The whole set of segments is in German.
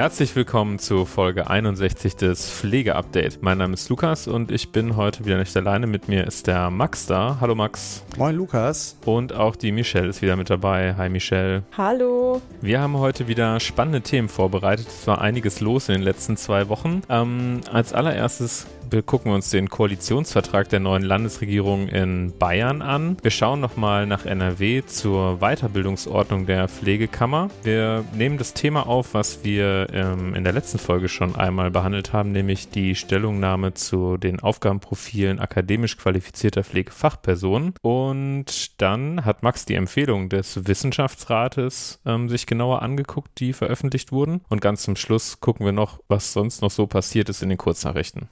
Herzlich willkommen zu Folge 61 des Pflegeupdate. Mein Name ist Lukas und ich bin heute wieder nicht alleine. Mit mir ist der Max da. Hallo Max. Moin Lukas. Und auch die Michelle ist wieder mit dabei. Hi Michelle. Hallo. Wir haben heute wieder spannende Themen vorbereitet. Es war einiges los in den letzten zwei Wochen. Ähm, als allererstes wir gucken uns den Koalitionsvertrag der neuen Landesregierung in Bayern an. Wir schauen nochmal nach NRW zur Weiterbildungsordnung der Pflegekammer. Wir nehmen das Thema auf, was wir ähm, in der letzten Folge schon einmal behandelt haben, nämlich die Stellungnahme zu den Aufgabenprofilen akademisch qualifizierter Pflegefachpersonen. Und dann hat Max die Empfehlung des Wissenschaftsrates ähm, sich genauer angeguckt, die veröffentlicht wurden. Und ganz zum Schluss gucken wir noch, was sonst noch so passiert ist in den Kurznachrichten.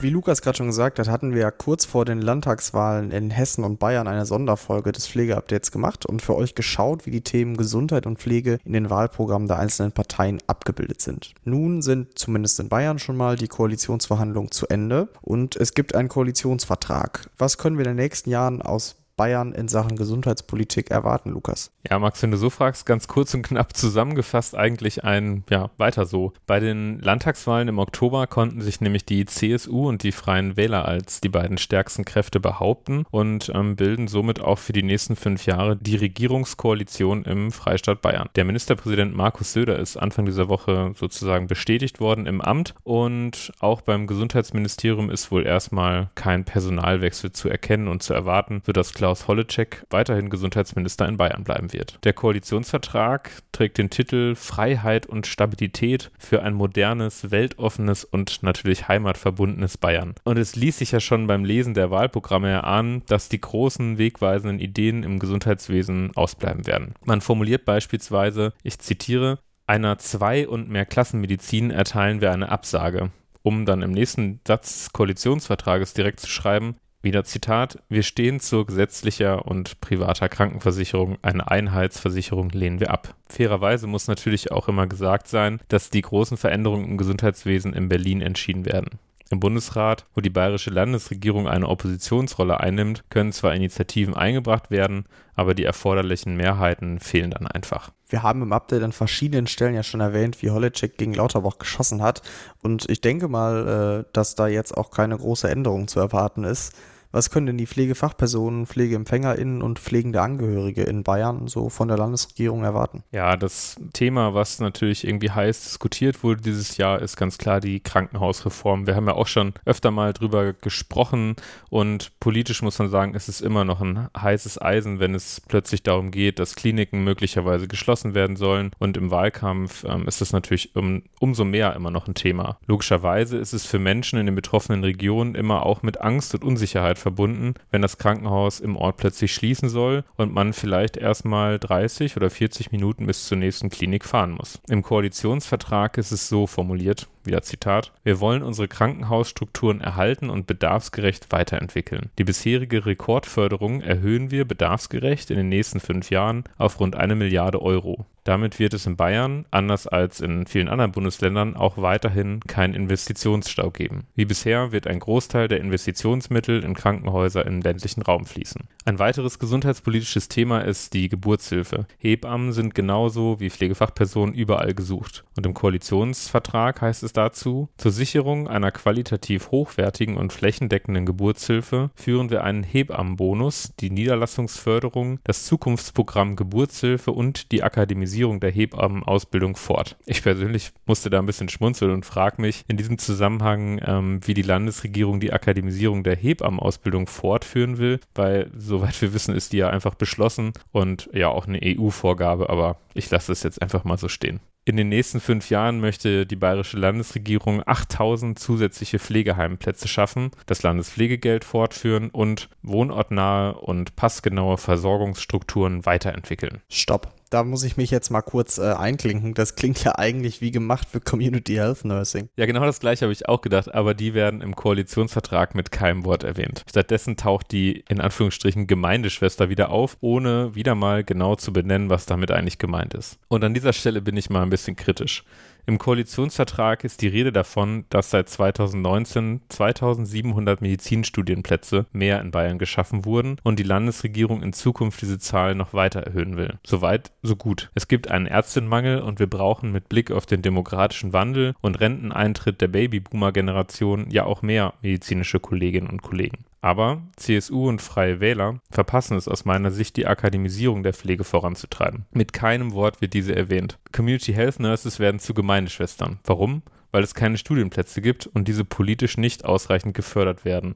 Wie Lukas gerade schon gesagt hat, hatten wir ja kurz vor den Landtagswahlen in Hessen und Bayern eine Sonderfolge des Pflegeupdates gemacht und für euch geschaut, wie die Themen Gesundheit und Pflege in den Wahlprogrammen der einzelnen Parteien abgebildet sind. Nun sind zumindest in Bayern schon mal die Koalitionsverhandlungen zu Ende und es gibt einen Koalitionsvertrag. Was können wir in den nächsten Jahren aus Bayern in Sachen Gesundheitspolitik erwarten, Lukas? Ja, Max, wenn du so fragst, ganz kurz und knapp zusammengefasst eigentlich ein, ja, weiter so. Bei den Landtagswahlen im Oktober konnten sich nämlich die CSU und die Freien Wähler als die beiden stärksten Kräfte behaupten und ähm, bilden somit auch für die nächsten fünf Jahre die Regierungskoalition im Freistaat Bayern. Der Ministerpräsident Markus Söder ist Anfang dieser Woche sozusagen bestätigt worden im Amt und auch beim Gesundheitsministerium ist wohl erstmal kein Personalwechsel zu erkennen und zu erwarten, sodass klar Klaus Holleczek weiterhin Gesundheitsminister in Bayern bleiben wird. Der Koalitionsvertrag trägt den Titel Freiheit und Stabilität für ein modernes, weltoffenes und natürlich heimatverbundenes Bayern. Und es ließ sich ja schon beim Lesen der Wahlprogramme erahnen, dass die großen wegweisenden Ideen im Gesundheitswesen ausbleiben werden. Man formuliert beispielsweise, ich zitiere, einer Zwei- und mehr Klassenmedizin erteilen wir eine Absage um dann im nächsten Satz des Koalitionsvertrages direkt zu schreiben, wieder Zitat, wir stehen zur gesetzlicher und privater Krankenversicherung. Eine Einheitsversicherung lehnen wir ab. Fairerweise muss natürlich auch immer gesagt sein, dass die großen Veränderungen im Gesundheitswesen in Berlin entschieden werden. Im Bundesrat, wo die bayerische Landesregierung eine Oppositionsrolle einnimmt, können zwar Initiativen eingebracht werden, aber die erforderlichen Mehrheiten fehlen dann einfach. Wir haben im Update an verschiedenen Stellen ja schon erwähnt, wie Holleczek gegen Lauterbach geschossen hat. Und ich denke mal, äh, dass da jetzt auch keine große Änderung zu erwarten ist. Was können denn die Pflegefachpersonen, PflegeempfängerInnen und pflegende Angehörige in Bayern so von der Landesregierung erwarten? Ja, das Thema, was natürlich irgendwie heiß diskutiert wurde dieses Jahr, ist ganz klar die Krankenhausreform. Wir haben ja auch schon öfter mal drüber gesprochen und politisch muss man sagen, ist es immer noch ein heißes Eisen, wenn es plötzlich darum geht, dass Kliniken möglicherweise geschlossen werden sollen. Und im Wahlkampf ähm, ist das natürlich um, umso mehr immer noch ein Thema. Logischerweise ist es für Menschen in den betroffenen Regionen immer auch mit Angst und Unsicherheit Zeit verbunden, wenn das Krankenhaus im Ort plötzlich schließen soll und man vielleicht erstmal 30 oder 40 Minuten bis zur nächsten Klinik fahren muss. Im Koalitionsvertrag ist es so formuliert, wieder Zitat, wir wollen unsere Krankenhausstrukturen erhalten und bedarfsgerecht weiterentwickeln. Die bisherige Rekordförderung erhöhen wir bedarfsgerecht in den nächsten fünf Jahren auf rund eine Milliarde Euro. Damit wird es in Bayern, anders als in vielen anderen Bundesländern, auch weiterhin keinen Investitionsstau geben. Wie bisher wird ein Großteil der Investitionsmittel in Krankenhäuser im ländlichen Raum fließen. Ein weiteres gesundheitspolitisches Thema ist die Geburtshilfe. Hebammen sind genauso wie Pflegefachpersonen überall gesucht. Und im Koalitionsvertrag heißt es dazu, zur Sicherung einer qualitativ hochwertigen und flächendeckenden Geburtshilfe führen wir einen Hebammenbonus, die Niederlassungsförderung, das Zukunftsprogramm Geburtshilfe und die Akademisierung der Hebammenausbildung fort. Ich persönlich musste da ein bisschen schmunzeln und frage mich in diesem Zusammenhang, ähm, wie die Landesregierung die Akademisierung der Hebammenausbildung fortführen will, weil soweit wir wissen, ist die ja einfach beschlossen und ja auch eine EU-Vorgabe, aber ich lasse es jetzt einfach mal so stehen. In den nächsten fünf Jahren möchte die bayerische Landesregierung 8000 zusätzliche Pflegeheimplätze schaffen, das Landespflegegeld fortführen und wohnortnahe und passgenaue Versorgungsstrukturen weiterentwickeln. Stopp da muss ich mich jetzt mal kurz äh, einklinken. Das klingt ja eigentlich wie gemacht für Community Health Nursing. Ja, genau das gleiche habe ich auch gedacht, aber die werden im Koalitionsvertrag mit keinem Wort erwähnt. Stattdessen taucht die in Anführungsstrichen Gemeindeschwester wieder auf, ohne wieder mal genau zu benennen, was damit eigentlich gemeint ist. Und an dieser Stelle bin ich mal ein bisschen kritisch. Im Koalitionsvertrag ist die Rede davon, dass seit 2019 2700 Medizinstudienplätze mehr in Bayern geschaffen wurden und die Landesregierung in Zukunft diese Zahl noch weiter erhöhen will. Soweit, so gut. Es gibt einen Ärztinnenmangel und wir brauchen mit Blick auf den demokratischen Wandel und Renteneintritt der Babyboomer-Generation ja auch mehr medizinische Kolleginnen und Kollegen. Aber CSU und Freie Wähler verpassen es aus meiner Sicht, die Akademisierung der Pflege voranzutreiben. Mit keinem Wort wird diese erwähnt. Community Health Nurses werden zu Gemeindeschwestern. Warum? Weil es keine Studienplätze gibt und diese politisch nicht ausreichend gefördert werden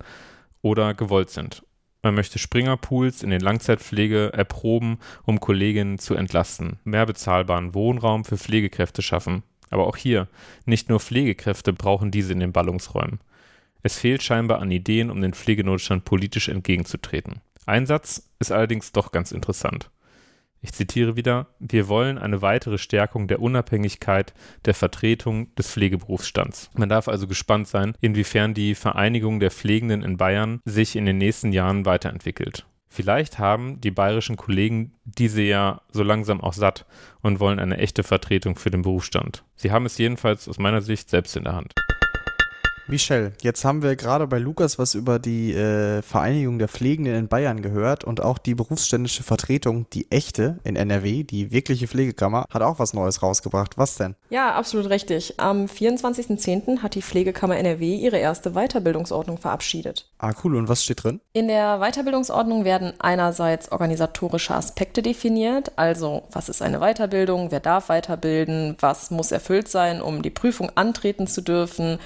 oder gewollt sind. Man möchte Springerpools in den Langzeitpflege erproben, um Kolleginnen zu entlasten, mehr bezahlbaren Wohnraum für Pflegekräfte schaffen. Aber auch hier, nicht nur Pflegekräfte brauchen diese in den Ballungsräumen. Es fehlt scheinbar an Ideen, um den Pflegenotstand politisch entgegenzutreten. Ein Satz ist allerdings doch ganz interessant. Ich zitiere wieder, wir wollen eine weitere Stärkung der Unabhängigkeit der Vertretung des Pflegeberufsstands. Man darf also gespannt sein, inwiefern die Vereinigung der Pflegenden in Bayern sich in den nächsten Jahren weiterentwickelt. Vielleicht haben die bayerischen Kollegen diese ja so langsam auch satt und wollen eine echte Vertretung für den Berufsstand. Sie haben es jedenfalls aus meiner Sicht selbst in der Hand. Michelle, jetzt haben wir gerade bei Lukas was über die äh, Vereinigung der Pflegenden in Bayern gehört und auch die berufsständische Vertretung, die echte in NRW, die wirkliche Pflegekammer, hat auch was Neues rausgebracht. Was denn? Ja, absolut richtig. Am 24.10. hat die Pflegekammer NRW ihre erste Weiterbildungsordnung verabschiedet. Ah, cool. Und was steht drin? In der Weiterbildungsordnung werden einerseits organisatorische Aspekte definiert, also was ist eine Weiterbildung, wer darf weiterbilden, was muss erfüllt sein, um die Prüfung antreten zu dürfen,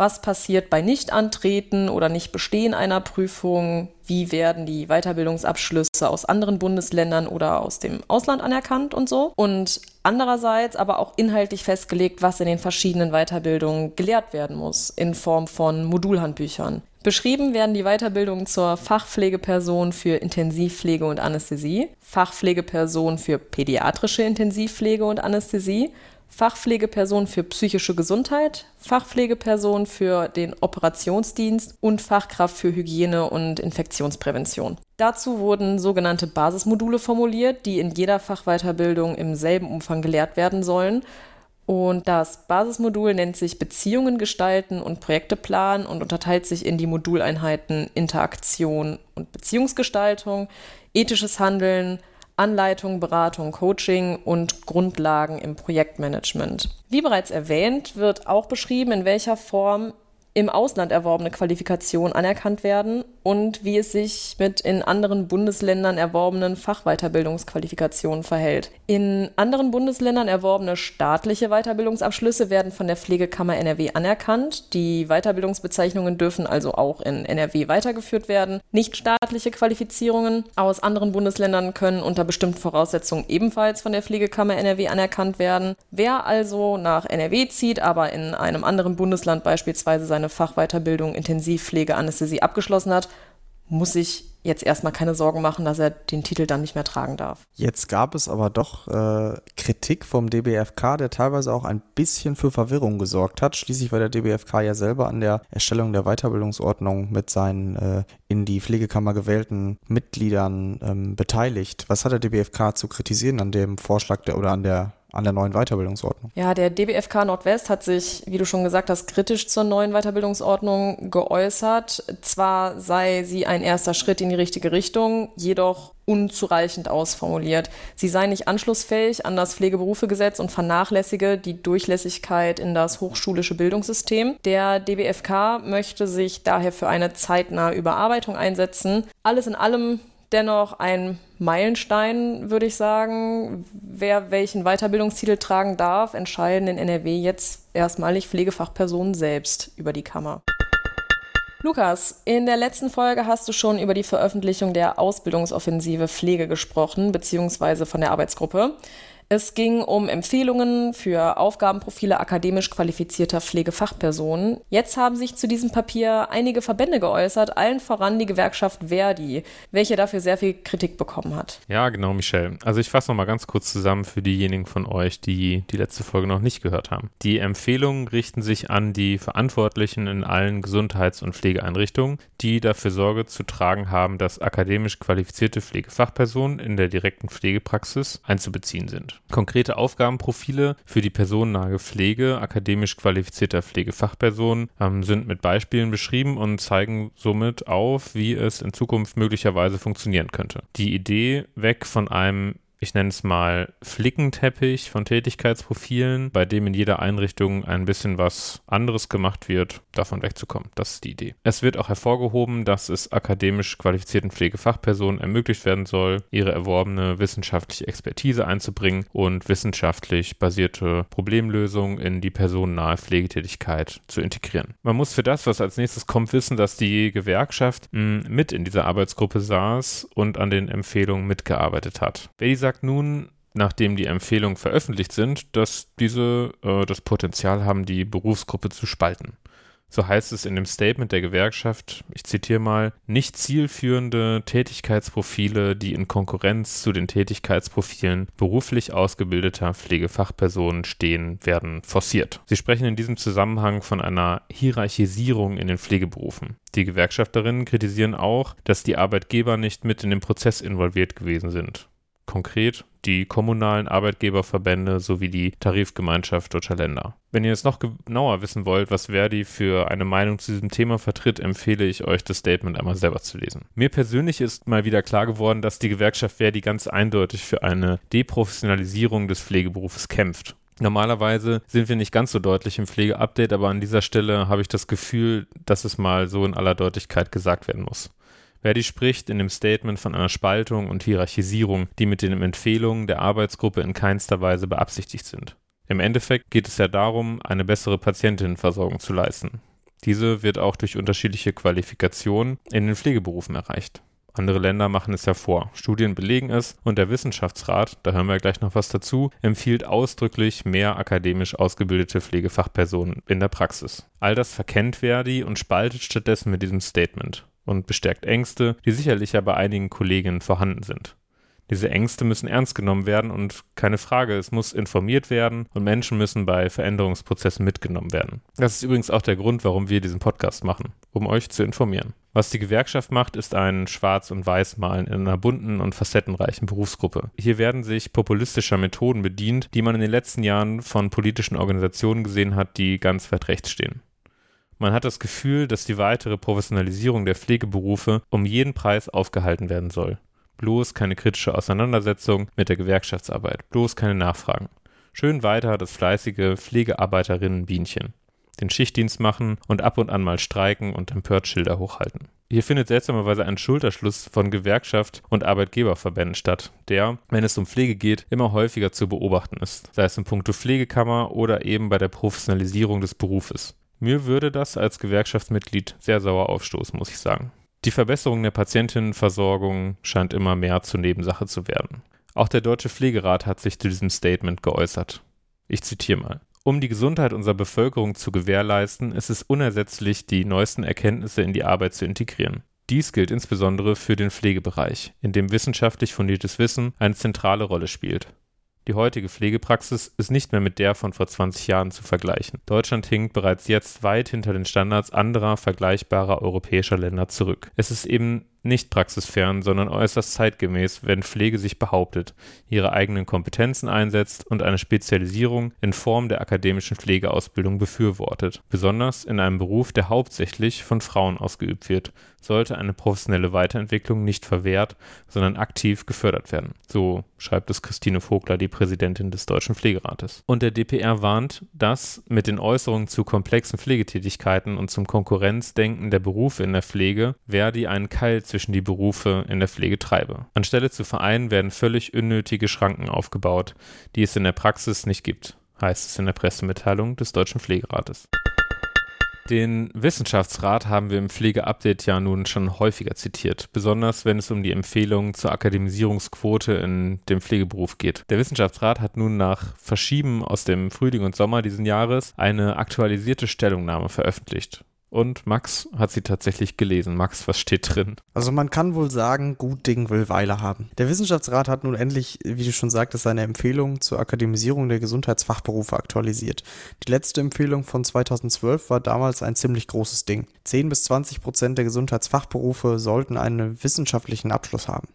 was passiert bei Nichtantreten oder Nichtbestehen einer Prüfung? Wie werden die Weiterbildungsabschlüsse aus anderen Bundesländern oder aus dem Ausland anerkannt und so? Und andererseits aber auch inhaltlich festgelegt, was in den verschiedenen Weiterbildungen gelehrt werden muss, in Form von Modulhandbüchern. Beschrieben werden die Weiterbildungen zur Fachpflegeperson für Intensivpflege und Anästhesie, Fachpflegeperson für pädiatrische Intensivpflege und Anästhesie, Fachpflegeperson für psychische Gesundheit, Fachpflegeperson für den Operationsdienst und Fachkraft für Hygiene und Infektionsprävention. Dazu wurden sogenannte Basismodule formuliert, die in jeder Fachweiterbildung im selben Umfang gelehrt werden sollen. Und das Basismodul nennt sich Beziehungen gestalten und Projekte planen und unterteilt sich in die Moduleinheiten Interaktion und Beziehungsgestaltung, ethisches Handeln, Anleitung, Beratung, Coaching und Grundlagen im Projektmanagement. Wie bereits erwähnt, wird auch beschrieben, in welcher Form im Ausland erworbene Qualifikationen anerkannt werden und wie es sich mit in anderen Bundesländern erworbenen Fachweiterbildungsqualifikationen verhält. In anderen Bundesländern erworbene staatliche Weiterbildungsabschlüsse werden von der Pflegekammer NRW anerkannt. Die Weiterbildungsbezeichnungen dürfen also auch in NRW weitergeführt werden. Nichtstaatliche Qualifizierungen aus anderen Bundesländern können unter bestimmten Voraussetzungen ebenfalls von der Pflegekammer NRW anerkannt werden. Wer also nach NRW zieht, aber in einem anderen Bundesland beispielsweise seine Fachweiterbildung Intensivpflege Anästhesie abgeschlossen hat, muss sich jetzt erstmal keine Sorgen machen, dass er den Titel dann nicht mehr tragen darf. Jetzt gab es aber doch äh, Kritik vom DBFK, der teilweise auch ein bisschen für Verwirrung gesorgt hat. Schließlich war der DBFK ja selber an der Erstellung der Weiterbildungsordnung mit seinen äh, in die Pflegekammer gewählten Mitgliedern ähm, beteiligt. Was hat der DBFK zu kritisieren an dem Vorschlag der, oder an der an der neuen Weiterbildungsordnung? Ja, der DBFK Nordwest hat sich, wie du schon gesagt hast, kritisch zur neuen Weiterbildungsordnung geäußert. Zwar sei sie ein erster Schritt in die richtige Richtung, jedoch unzureichend ausformuliert. Sie sei nicht anschlussfähig an das Pflegeberufegesetz und vernachlässige die Durchlässigkeit in das hochschulische Bildungssystem. Der DBFK möchte sich daher für eine zeitnahe Überarbeitung einsetzen. Alles in allem dennoch ein Meilenstein, würde ich sagen. Wer welchen Weiterbildungstitel tragen darf, entscheiden in NRW jetzt erstmalig Pflegefachpersonen selbst über die Kammer. Lukas, in der letzten Folge hast du schon über die Veröffentlichung der Ausbildungsoffensive Pflege gesprochen, beziehungsweise von der Arbeitsgruppe. Es ging um Empfehlungen für Aufgabenprofile akademisch qualifizierter Pflegefachpersonen. Jetzt haben sich zu diesem Papier einige Verbände geäußert, allen voran die Gewerkschaft Verdi, welche dafür sehr viel Kritik bekommen hat. Ja, genau, Michelle. Also ich fasse nochmal ganz kurz zusammen für diejenigen von euch, die die letzte Folge noch nicht gehört haben. Die Empfehlungen richten sich an die Verantwortlichen in allen Gesundheits- und Pflegeeinrichtungen, die dafür Sorge zu tragen haben, dass akademisch qualifizierte Pflegefachpersonen in der direkten Pflegepraxis einzubeziehen sind. Konkrete Aufgabenprofile für die personennahe Pflege akademisch qualifizierter Pflegefachpersonen ähm, sind mit Beispielen beschrieben und zeigen somit auf, wie es in Zukunft möglicherweise funktionieren könnte. Die Idee weg von einem ich nenne es mal Flickenteppich von Tätigkeitsprofilen, bei dem in jeder Einrichtung ein bisschen was anderes gemacht wird, davon wegzukommen. Das ist die Idee. Es wird auch hervorgehoben, dass es akademisch qualifizierten Pflegefachpersonen ermöglicht werden soll, ihre erworbene wissenschaftliche Expertise einzubringen und wissenschaftlich basierte Problemlösungen in die personennahe Pflegetätigkeit zu integrieren. Man muss für das, was als nächstes kommt, wissen, dass die Gewerkschaft mh, mit in dieser Arbeitsgruppe saß und an den Empfehlungen mitgearbeitet hat. Wer dieser sagt nun, nachdem die Empfehlungen veröffentlicht sind, dass diese äh, das Potenzial haben, die Berufsgruppe zu spalten. So heißt es in dem Statement der Gewerkschaft, ich zitiere mal, nicht zielführende Tätigkeitsprofile, die in Konkurrenz zu den Tätigkeitsprofilen beruflich ausgebildeter Pflegefachpersonen stehen, werden forciert. Sie sprechen in diesem Zusammenhang von einer Hierarchisierung in den Pflegeberufen. Die Gewerkschafterinnen kritisieren auch, dass die Arbeitgeber nicht mit in den Prozess involviert gewesen sind konkret die kommunalen Arbeitgeberverbände sowie die Tarifgemeinschaft deutscher Länder. Wenn ihr jetzt noch genauer wissen wollt, was Verdi für eine Meinung zu diesem Thema vertritt, empfehle ich euch, das Statement einmal selber zu lesen. Mir persönlich ist mal wieder klar geworden, dass die Gewerkschaft Verdi ganz eindeutig für eine Deprofessionalisierung des Pflegeberufes kämpft. Normalerweise sind wir nicht ganz so deutlich im Pflegeupdate, aber an dieser Stelle habe ich das Gefühl, dass es mal so in aller Deutlichkeit gesagt werden muss. Verdi spricht in dem Statement von einer Spaltung und Hierarchisierung, die mit den Empfehlungen der Arbeitsgruppe in keinster Weise beabsichtigt sind. Im Endeffekt geht es ja darum, eine bessere Patientinnenversorgung zu leisten. Diese wird auch durch unterschiedliche Qualifikationen in den Pflegeberufen erreicht. Andere Länder machen es ja vor. Studien belegen es und der Wissenschaftsrat, da hören wir gleich noch was dazu, empfiehlt ausdrücklich mehr akademisch ausgebildete Pflegefachpersonen in der Praxis. All das verkennt Verdi und spaltet stattdessen mit diesem Statement und bestärkt Ängste, die sicherlich ja bei einigen Kolleginnen vorhanden sind. Diese Ängste müssen ernst genommen werden und keine Frage, es muss informiert werden und Menschen müssen bei Veränderungsprozessen mitgenommen werden. Das ist übrigens auch der Grund, warum wir diesen Podcast machen, um euch zu informieren. Was die Gewerkschaft macht, ist ein Schwarz- und Weiß-Malen in einer bunten und facettenreichen Berufsgruppe. Hier werden sich populistischer Methoden bedient, die man in den letzten Jahren von politischen Organisationen gesehen hat, die ganz weit rechts stehen. Man hat das Gefühl, dass die weitere Professionalisierung der Pflegeberufe um jeden Preis aufgehalten werden soll. Bloß keine kritische Auseinandersetzung mit der Gewerkschaftsarbeit, bloß keine Nachfragen. Schön weiter das fleißige Pflegearbeiterinnen-Bienchen. Den Schichtdienst machen und ab und an mal streiken und empört Schilder hochhalten. Hier findet seltsamerweise ein Schulterschluss von Gewerkschaft und Arbeitgeberverbänden statt, der, wenn es um Pflege geht, immer häufiger zu beobachten ist, sei es in puncto Pflegekammer oder eben bei der Professionalisierung des Berufes. Mir würde das als Gewerkschaftsmitglied sehr sauer aufstoßen, muss ich sagen. Die Verbesserung der Patientinnenversorgung scheint immer mehr zur Nebensache zu werden. Auch der Deutsche Pflegerat hat sich zu diesem Statement geäußert. Ich zitiere mal. Um die Gesundheit unserer Bevölkerung zu gewährleisten, ist es unersetzlich, die neuesten Erkenntnisse in die Arbeit zu integrieren. Dies gilt insbesondere für den Pflegebereich, in dem wissenschaftlich fundiertes Wissen eine zentrale Rolle spielt. Die heutige Pflegepraxis ist nicht mehr mit der von vor 20 Jahren zu vergleichen. Deutschland hinkt bereits jetzt weit hinter den Standards anderer vergleichbarer europäischer Länder zurück. Es ist eben nicht praxisfern, sondern äußerst zeitgemäß, wenn Pflege sich behauptet, ihre eigenen Kompetenzen einsetzt und eine Spezialisierung in Form der akademischen Pflegeausbildung befürwortet. Besonders in einem Beruf, der hauptsächlich von Frauen ausgeübt wird, sollte eine professionelle Weiterentwicklung nicht verwehrt, sondern aktiv gefördert werden. So schreibt es Christine Vogler, die Präsidentin des Deutschen Pflegerates. Und der DPR warnt, dass mit den Äußerungen zu komplexen Pflegetätigkeiten und zum Konkurrenzdenken der Berufe in der Pflege Verdi einen Keil zwischen die Berufe in der Pflege treibe. Anstelle zu vereinen werden völlig unnötige Schranken aufgebaut, die es in der Praxis nicht gibt, heißt es in der Pressemitteilung des Deutschen Pflegerates. Den Wissenschaftsrat haben wir im Pflegeupdate ja nun schon häufiger zitiert, besonders wenn es um die Empfehlungen zur Akademisierungsquote in dem Pflegeberuf geht. Der Wissenschaftsrat hat nun nach Verschieben aus dem Frühling und Sommer diesen Jahres eine aktualisierte Stellungnahme veröffentlicht und Max hat sie tatsächlich gelesen. Max, was steht drin? Also man kann wohl sagen, gut Ding will Weile haben. Der Wissenschaftsrat hat nun endlich, wie du schon sagtest, seine Empfehlung zur Akademisierung der Gesundheitsfachberufe aktualisiert. Die letzte Empfehlung von 2012 war damals ein ziemlich großes Ding. 10 bis 20 Prozent der Gesundheitsfachberufe sollten einen wissenschaftlichen Abschluss haben.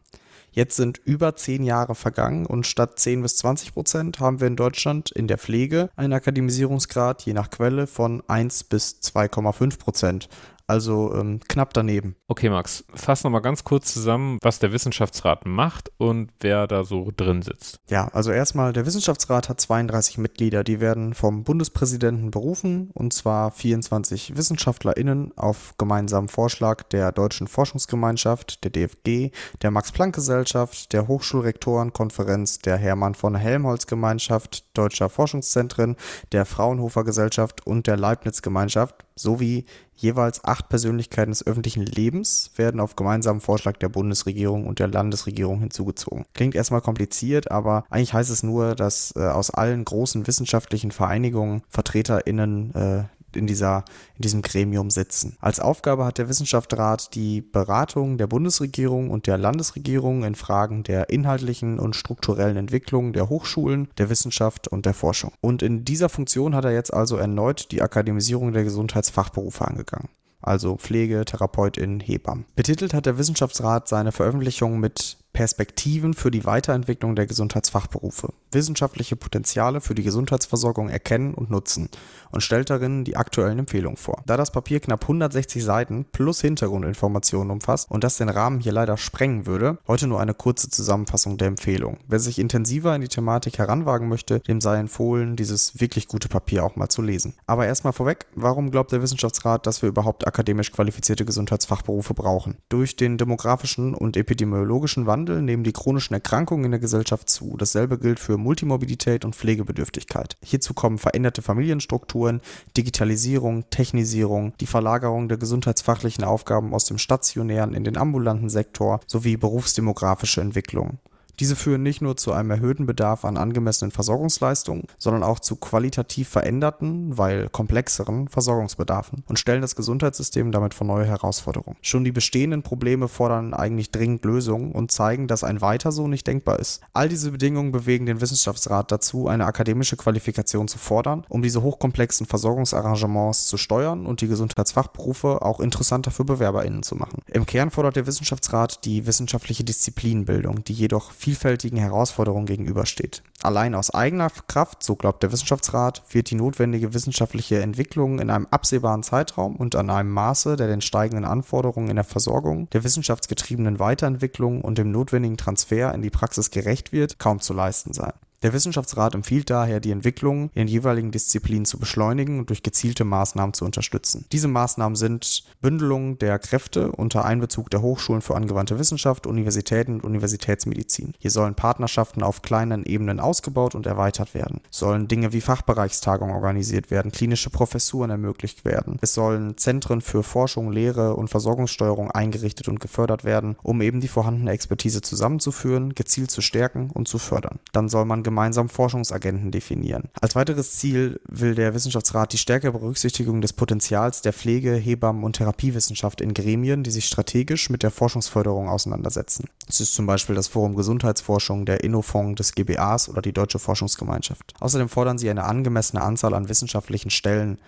Jetzt sind über zehn Jahre vergangen und statt 10 bis 20 Prozent haben wir in Deutschland in der Pflege einen Akademisierungsgrad je nach Quelle von 1 bis 2,5 Prozent also ähm, knapp daneben. Okay, Max, fass nochmal ganz kurz zusammen, was der Wissenschaftsrat macht und wer da so drin sitzt. Ja, also erstmal, der Wissenschaftsrat hat 32 Mitglieder, die werden vom Bundespräsidenten berufen und zwar 24 WissenschaftlerInnen auf gemeinsamen Vorschlag der Deutschen Forschungsgemeinschaft, der DFG, der Max-Planck-Gesellschaft, der Hochschulrektorenkonferenz, der Hermann von Helmholtz-Gemeinschaft, Deutscher Forschungszentren, der Fraunhofer Gesellschaft und der Leibniz-Gemeinschaft sowie Jeweils acht Persönlichkeiten des öffentlichen Lebens werden auf gemeinsamen Vorschlag der Bundesregierung und der Landesregierung hinzugezogen. Klingt erstmal kompliziert, aber eigentlich heißt es nur, dass äh, aus allen großen wissenschaftlichen Vereinigungen VertreterInnen äh, in, dieser, in diesem Gremium sitzen. Als Aufgabe hat der Wissenschaftsrat die Beratung der Bundesregierung und der Landesregierung in Fragen der inhaltlichen und strukturellen Entwicklung der Hochschulen, der Wissenschaft und der Forschung. Und in dieser Funktion hat er jetzt also erneut die Akademisierung der Gesundheitsfachberufe angegangen also Pflege, Therapeutin, Hebammen. Betitelt hat der Wissenschaftsrat seine Veröffentlichung mit Perspektiven für die Weiterentwicklung der Gesundheitsfachberufe, wissenschaftliche Potenziale für die Gesundheitsversorgung erkennen und nutzen und stellt darin die aktuellen Empfehlungen vor. Da das Papier knapp 160 Seiten plus Hintergrundinformationen umfasst und das den Rahmen hier leider sprengen würde, heute nur eine kurze Zusammenfassung der Empfehlungen. Wer sich intensiver in die Thematik heranwagen möchte, dem sei empfohlen, dieses wirklich gute Papier auch mal zu lesen. Aber erstmal vorweg, warum glaubt der Wissenschaftsrat, dass wir überhaupt akademisch qualifizierte Gesundheitsfachberufe brauchen? Durch den demografischen und epidemiologischen Wandel Wandel nehmen die chronischen Erkrankungen in der Gesellschaft zu. Dasselbe gilt für Multimorbidität und Pflegebedürftigkeit. Hierzu kommen veränderte Familienstrukturen, Digitalisierung, Technisierung, die Verlagerung der gesundheitsfachlichen Aufgaben aus dem stationären in den ambulanten Sektor sowie berufsdemografische Entwicklungen. Diese führen nicht nur zu einem erhöhten Bedarf an angemessenen Versorgungsleistungen, sondern auch zu qualitativ veränderten, weil komplexeren Versorgungsbedarfen und stellen das Gesundheitssystem damit vor neue Herausforderungen. Schon die bestehenden Probleme fordern eigentlich dringend Lösungen und zeigen, dass ein Weiter so nicht denkbar ist. All diese Bedingungen bewegen den Wissenschaftsrat dazu, eine akademische Qualifikation zu fordern, um diese hochkomplexen Versorgungsarrangements zu steuern und die Gesundheitsfachberufe auch interessanter für BewerberInnen zu machen. Im Kern fordert der Wissenschaftsrat die wissenschaftliche Disziplinbildung, die jedoch vielfältigen Herausforderungen gegenübersteht. Allein aus eigener Kraft, so glaubt der Wissenschaftsrat, wird die notwendige wissenschaftliche Entwicklung in einem absehbaren Zeitraum und an einem Maße, der den steigenden Anforderungen in der Versorgung, der wissenschaftsgetriebenen Weiterentwicklung und dem notwendigen Transfer in die Praxis gerecht wird, kaum zu leisten sein. Der Wissenschaftsrat empfiehlt daher, die Entwicklung in den jeweiligen Disziplinen zu beschleunigen und durch gezielte Maßnahmen zu unterstützen. Diese Maßnahmen sind Bündelung der Kräfte unter Einbezug der Hochschulen für angewandte Wissenschaft, Universitäten und Universitätsmedizin. Hier sollen Partnerschaften auf kleinen Ebenen ausgebaut und erweitert werden. Sollen Dinge wie Fachbereichstagungen organisiert werden, klinische Professuren ermöglicht werden. Es sollen Zentren für Forschung, Lehre und Versorgungssteuerung eingerichtet und gefördert werden, um eben die vorhandene Expertise zusammenzuführen, gezielt zu stärken und zu fördern. Dann soll man gemeinsam Forschungsagenten definieren. Als weiteres Ziel will der Wissenschaftsrat die stärkere Berücksichtigung des Potenzials der Pflege, Hebammen und Therapiewissenschaft in Gremien, die sich strategisch mit der Forschungsförderung auseinandersetzen. Es ist zum Beispiel das Forum Gesundheitsforschung, der Innofonds des GBAs oder die Deutsche Forschungsgemeinschaft. Außerdem fordern sie eine angemessene Anzahl an wissenschaftlichen Stellen,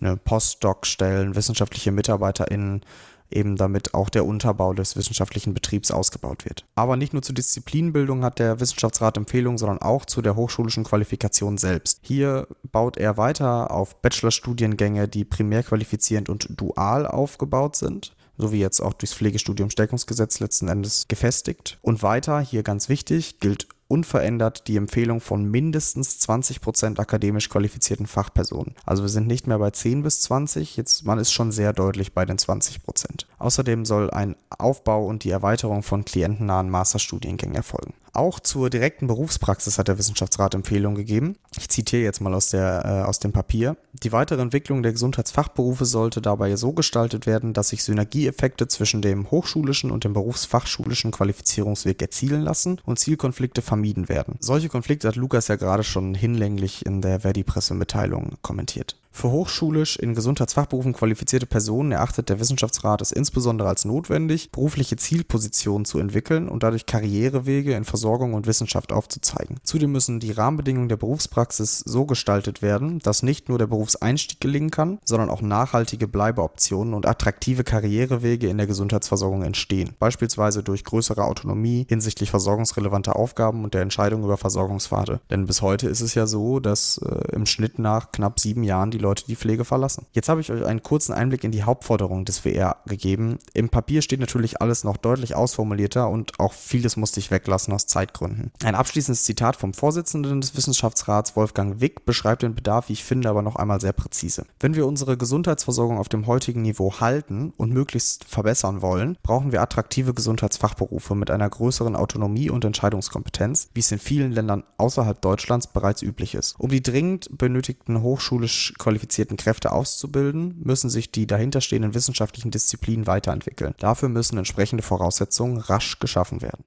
eine Postdoc-Stellen, wissenschaftliche MitarbeiterInnen, eben damit auch der Unterbau des wissenschaftlichen Betriebs ausgebaut wird. Aber nicht nur zur Disziplinbildung hat der Wissenschaftsrat Empfehlungen, sondern auch zu der hochschulischen Qualifikation selbst. Hier baut er weiter auf Bachelorstudiengänge, die primär qualifizierend und dual aufgebaut sind so wie jetzt auch durchs Pflegestudium Stärkungsgesetz letzten Endes gefestigt. Und weiter, hier ganz wichtig, gilt unverändert die Empfehlung von mindestens 20 Prozent akademisch qualifizierten Fachpersonen. Also wir sind nicht mehr bei 10 bis 20, jetzt man ist schon sehr deutlich bei den 20 Prozent. Außerdem soll ein Aufbau und die Erweiterung von klientennahen Masterstudiengängen erfolgen. Auch zur direkten Berufspraxis hat der Wissenschaftsrat Empfehlungen gegeben. Ich zitiere jetzt mal aus, der, äh, aus dem Papier. Die weitere Entwicklung der Gesundheitsfachberufe sollte dabei so gestaltet werden, dass sich Synergieeffekte zwischen dem hochschulischen und dem berufsfachschulischen Qualifizierungsweg erzielen lassen und Zielkonflikte vermieden werden. Solche Konflikte hat Lukas ja gerade schon hinlänglich in der Verdi-Pressemitteilung kommentiert. Für hochschulisch in Gesundheitsfachberufen qualifizierte Personen erachtet der Wissenschaftsrat es insbesondere als notwendig, berufliche Zielpositionen zu entwickeln und dadurch Karrierewege in Versorgung und Wissenschaft aufzuzeigen. Zudem müssen die Rahmenbedingungen der Berufspraxis so gestaltet werden, dass nicht nur der Berufseinstieg gelingen kann, sondern auch nachhaltige Bleibeoptionen und attraktive Karrierewege in der Gesundheitsversorgung entstehen, beispielsweise durch größere Autonomie hinsichtlich versorgungsrelevanter Aufgaben und der Entscheidung über Versorgungspfade. Denn bis heute ist es ja so, dass äh, im Schnitt nach knapp sieben Jahren die Leute die Pflege verlassen. Jetzt habe ich euch einen kurzen Einblick in die Hauptforderungen des WR gegeben. Im Papier steht natürlich alles noch deutlich ausformulierter und auch vieles musste ich weglassen aus Zeitgründen. Ein abschließendes Zitat vom Vorsitzenden des Wissenschaftsrats, Wolfgang Wick, beschreibt den Bedarf, wie ich finde, aber noch einmal sehr präzise. Wenn wir unsere Gesundheitsversorgung auf dem heutigen Niveau halten und möglichst verbessern wollen, brauchen wir attraktive Gesundheitsfachberufe mit einer größeren Autonomie und Entscheidungskompetenz, wie es in vielen Ländern außerhalb Deutschlands bereits üblich ist. Um die dringend benötigten hochschulisch qualifizierten qualifizierten Kräfte auszubilden, müssen sich die dahinterstehenden wissenschaftlichen Disziplinen weiterentwickeln. Dafür müssen entsprechende Voraussetzungen rasch geschaffen werden.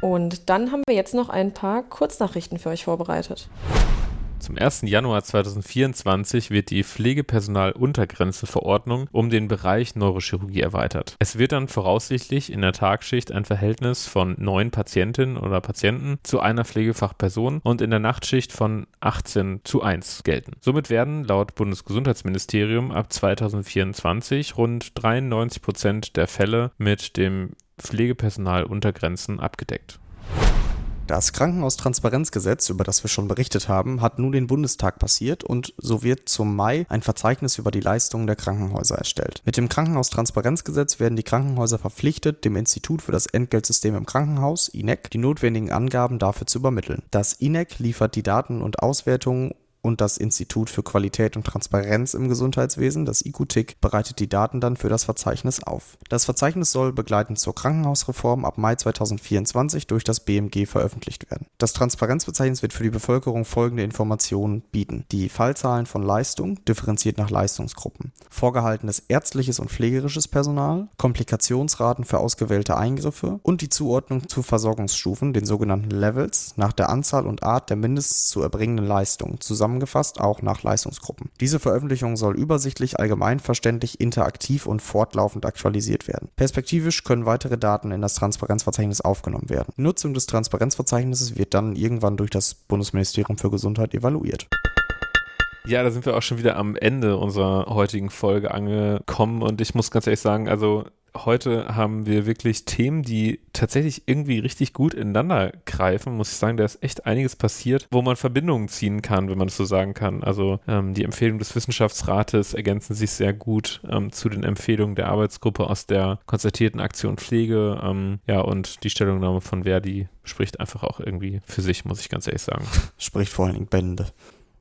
Und dann haben wir jetzt noch ein paar Kurznachrichten für euch vorbereitet. Zum 1. Januar 2024 wird die Pflegepersonaluntergrenzeverordnung um den Bereich Neurochirurgie erweitert. Es wird dann voraussichtlich in der Tagschicht ein Verhältnis von neun Patientinnen oder Patienten zu einer Pflegefachperson und in der Nachtschicht von 18 zu 1 gelten. Somit werden laut Bundesgesundheitsministerium ab 2024 rund 93 Prozent der Fälle mit dem Pflegepersonal Untergrenzen abgedeckt. Das Krankenhaustransparenzgesetz, über das wir schon berichtet haben, hat nun den Bundestag passiert und so wird zum Mai ein Verzeichnis über die Leistungen der Krankenhäuser erstellt. Mit dem Krankenhaustransparenzgesetz werden die Krankenhäuser verpflichtet, dem Institut für das Entgeltsystem im Krankenhaus, INEC, die notwendigen Angaben dafür zu übermitteln. Das INEC liefert die Daten und Auswertungen und das Institut für Qualität und Transparenz im Gesundheitswesen, das IQTIC, bereitet die Daten dann für das Verzeichnis auf. Das Verzeichnis soll begleitend zur Krankenhausreform ab Mai 2024 durch das BMG veröffentlicht werden. Das Transparenzverzeichnis wird für die Bevölkerung folgende Informationen bieten. Die Fallzahlen von Leistung, differenziert nach Leistungsgruppen, vorgehaltenes ärztliches und pflegerisches Personal, Komplikationsraten für ausgewählte Eingriffe und die Zuordnung zu Versorgungsstufen, den sogenannten Levels, nach der Anzahl und Art der mindestens zu erbringenden Leistungen, zusammen zusammengefasst, auch nach Leistungsgruppen. Diese Veröffentlichung soll übersichtlich, allgemeinverständlich, interaktiv und fortlaufend aktualisiert werden. Perspektivisch können weitere Daten in das Transparenzverzeichnis aufgenommen werden. Nutzung des Transparenzverzeichnisses wird dann irgendwann durch das Bundesministerium für Gesundheit evaluiert. Ja, da sind wir auch schon wieder am Ende unserer heutigen Folge angekommen und ich muss ganz ehrlich sagen, also heute haben wir wirklich Themen, die tatsächlich irgendwie richtig gut ineinander greifen, muss ich sagen. Da ist echt einiges passiert, wo man Verbindungen ziehen kann, wenn man es so sagen kann. Also ähm, die Empfehlungen des Wissenschaftsrates ergänzen sich sehr gut ähm, zu den Empfehlungen der Arbeitsgruppe aus der konstatierten Aktion Pflege. Ähm, ja, und die Stellungnahme von Verdi spricht einfach auch irgendwie für sich, muss ich ganz ehrlich sagen. Spricht vor allen Dingen Bände.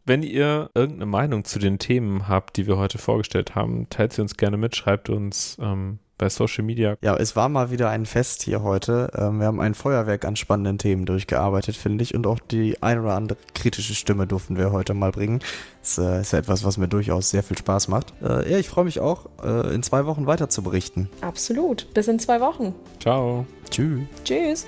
Wenn ihr irgendeine Meinung zu den Themen habt, die wir heute vorgestellt haben, teilt sie uns gerne mit, schreibt uns ähm, bei Social Media. Ja, es war mal wieder ein Fest hier heute. Ähm, wir haben ein Feuerwerk an spannenden Themen durchgearbeitet, finde ich. Und auch die ein oder andere kritische Stimme durften wir heute mal bringen. Das äh, ist etwas, was mir durchaus sehr viel Spaß macht. Äh, ja, ich freue mich auch, äh, in zwei Wochen weiter zu berichten. Absolut. Bis in zwei Wochen. Ciao. Tschüss. Tschüss.